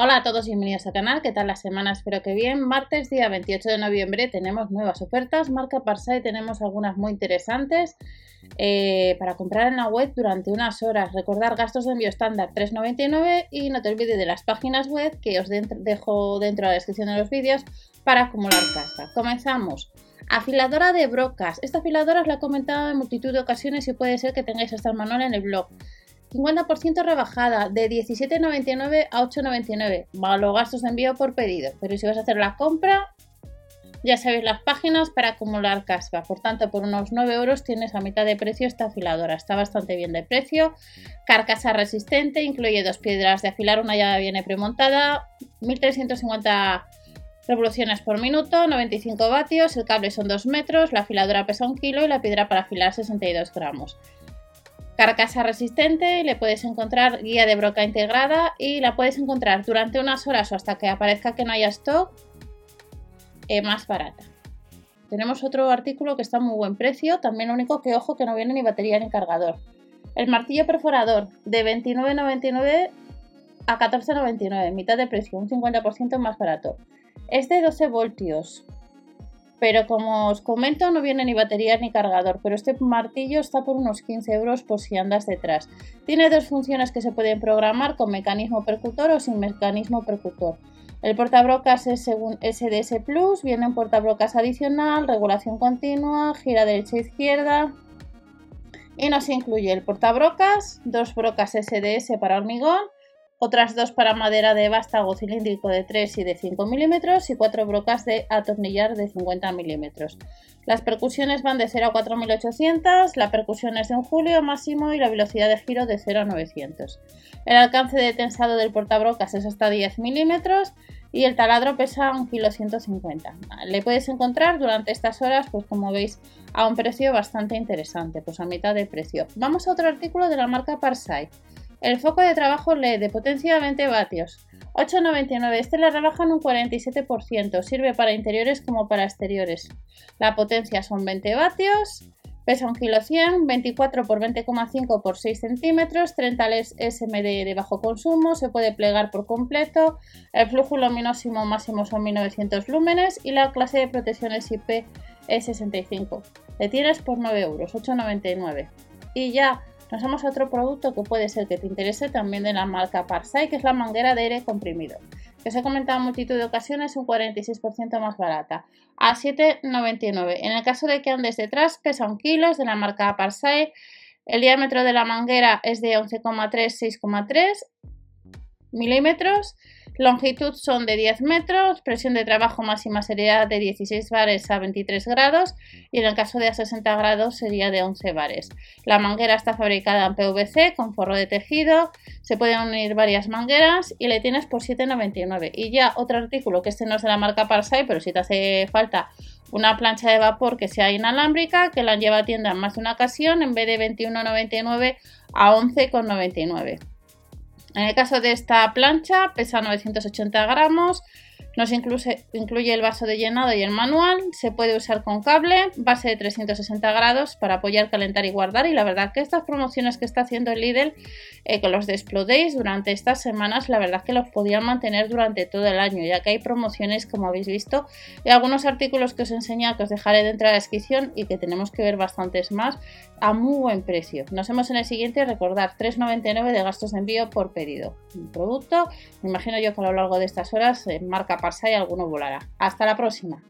Hola a todos, bienvenidos al canal. ¿Qué tal la semana? Espero que bien. Martes, día 28 de noviembre, tenemos nuevas ofertas. Marca Parsai tenemos algunas muy interesantes eh, para comprar en la web durante unas horas. Recordar gastos de envío estándar 3,99 y no te olvides de las páginas web que os dejo dentro de la descripción de los vídeos para acumular casa. Comenzamos. Afiladora de brocas. Esta afiladora os la he comentado en multitud de ocasiones y puede ser que tengáis el manual en el blog. 50% rebajada de 17,99 a 8,99 más los gastos de envío por pedido. Pero si vas a hacer la compra, ya sabéis las páginas para acumular caspa. Por tanto, por unos 9 euros tienes a mitad de precio esta afiladora. Está bastante bien de precio. Carcasa resistente, incluye dos piedras de afilar, una ya viene premontada. 1350 revoluciones por minuto, 95 vatios, el cable son 2 metros, la afiladora pesa 1 kilo y la piedra para afilar 62 gramos carcasa resistente, le puedes encontrar guía de broca integrada y la puedes encontrar durante unas horas o hasta que aparezca que no haya stock eh, más barata. Tenemos otro artículo que está a muy buen precio, también único que ojo que no viene ni batería ni cargador. El martillo perforador de 29,99 a 14,99, mitad de precio, un 50% más barato. Es de 12 voltios, pero como os comento no viene ni batería ni cargador, pero este martillo está por unos 15 euros por si andas detrás. Tiene dos funciones que se pueden programar con mecanismo percutor o sin mecanismo percutor. El portabrocas es según SDS Plus, viene un portabrocas adicional, regulación continua, gira derecha e izquierda y nos incluye el portabrocas, dos brocas SDS para hormigón otras dos para madera de vástago cilíndrico de 3 y de 5 milímetros y cuatro brocas de atornillar de 50 milímetros. Las percusiones van de 0 a 4800, la percusión es de un julio máximo y la velocidad de giro de 0 a 900. El alcance de tensado del portabrocas es hasta 10 milímetros y el taladro pesa 1,150 kg. Le puedes encontrar durante estas horas, pues como veis, a un precio bastante interesante, pues a mitad de precio. Vamos a otro artículo de la marca Parsai. El foco de trabajo LED de potencia 20 vatios. 8,99. Este le rebajan un 47%. Sirve para interiores como para exteriores. La potencia son 20 vatios. Pesa 1 kg 100, 24 por 20,5 por 6 centímetros, 30 LEDs SMD de bajo consumo, se puede plegar por completo, el flujo luminosimo máximo son 1900 lúmenes y la clase de protección es IP es 65. Le tienes por 9 euros, 8,99. Y ya nos a otro producto que puede ser que te interese también de la marca Parsai, que es la manguera de aire comprimido, que os he comentado en multitud de ocasiones, un 46% más barata, a 7,99. En el caso de que andes detrás, pesa un kilo, de la marca Parsai. El diámetro de la manguera es de 11,3-6,3 milímetros Longitud son de 10 metros, presión de trabajo máxima sería de 16 bares a 23 grados y en el caso de a 60 grados sería de 11 bares. La manguera está fabricada en PVC con forro de tejido, se pueden unir varias mangueras y le tienes por 7,99. Y ya otro artículo que este no es de la marca Parsai, pero si te hace falta una plancha de vapor que sea inalámbrica, que la lleva a tienda en más de una ocasión, en vez de 21,99 a 11,99. En el caso de esta plancha pesa 980 gramos, nos incluye, incluye, el vaso de llenado y el manual, se puede usar con cable, base de 360 grados para apoyar, calentar y guardar y la verdad que estas promociones que está haciendo el Lidl eh, con los de durante estas semanas, la verdad que los podían mantener durante todo el año ya que hay promociones como habéis visto y algunos artículos que os enseñado que os dejaré dentro de la descripción y que tenemos que ver bastantes más a muy buen precio. Nos vemos en el siguiente, recordar 3,99 de gastos de envío por pedido. Un producto, me imagino yo que a lo largo de estas horas en marca y alguno volará. Hasta la próxima.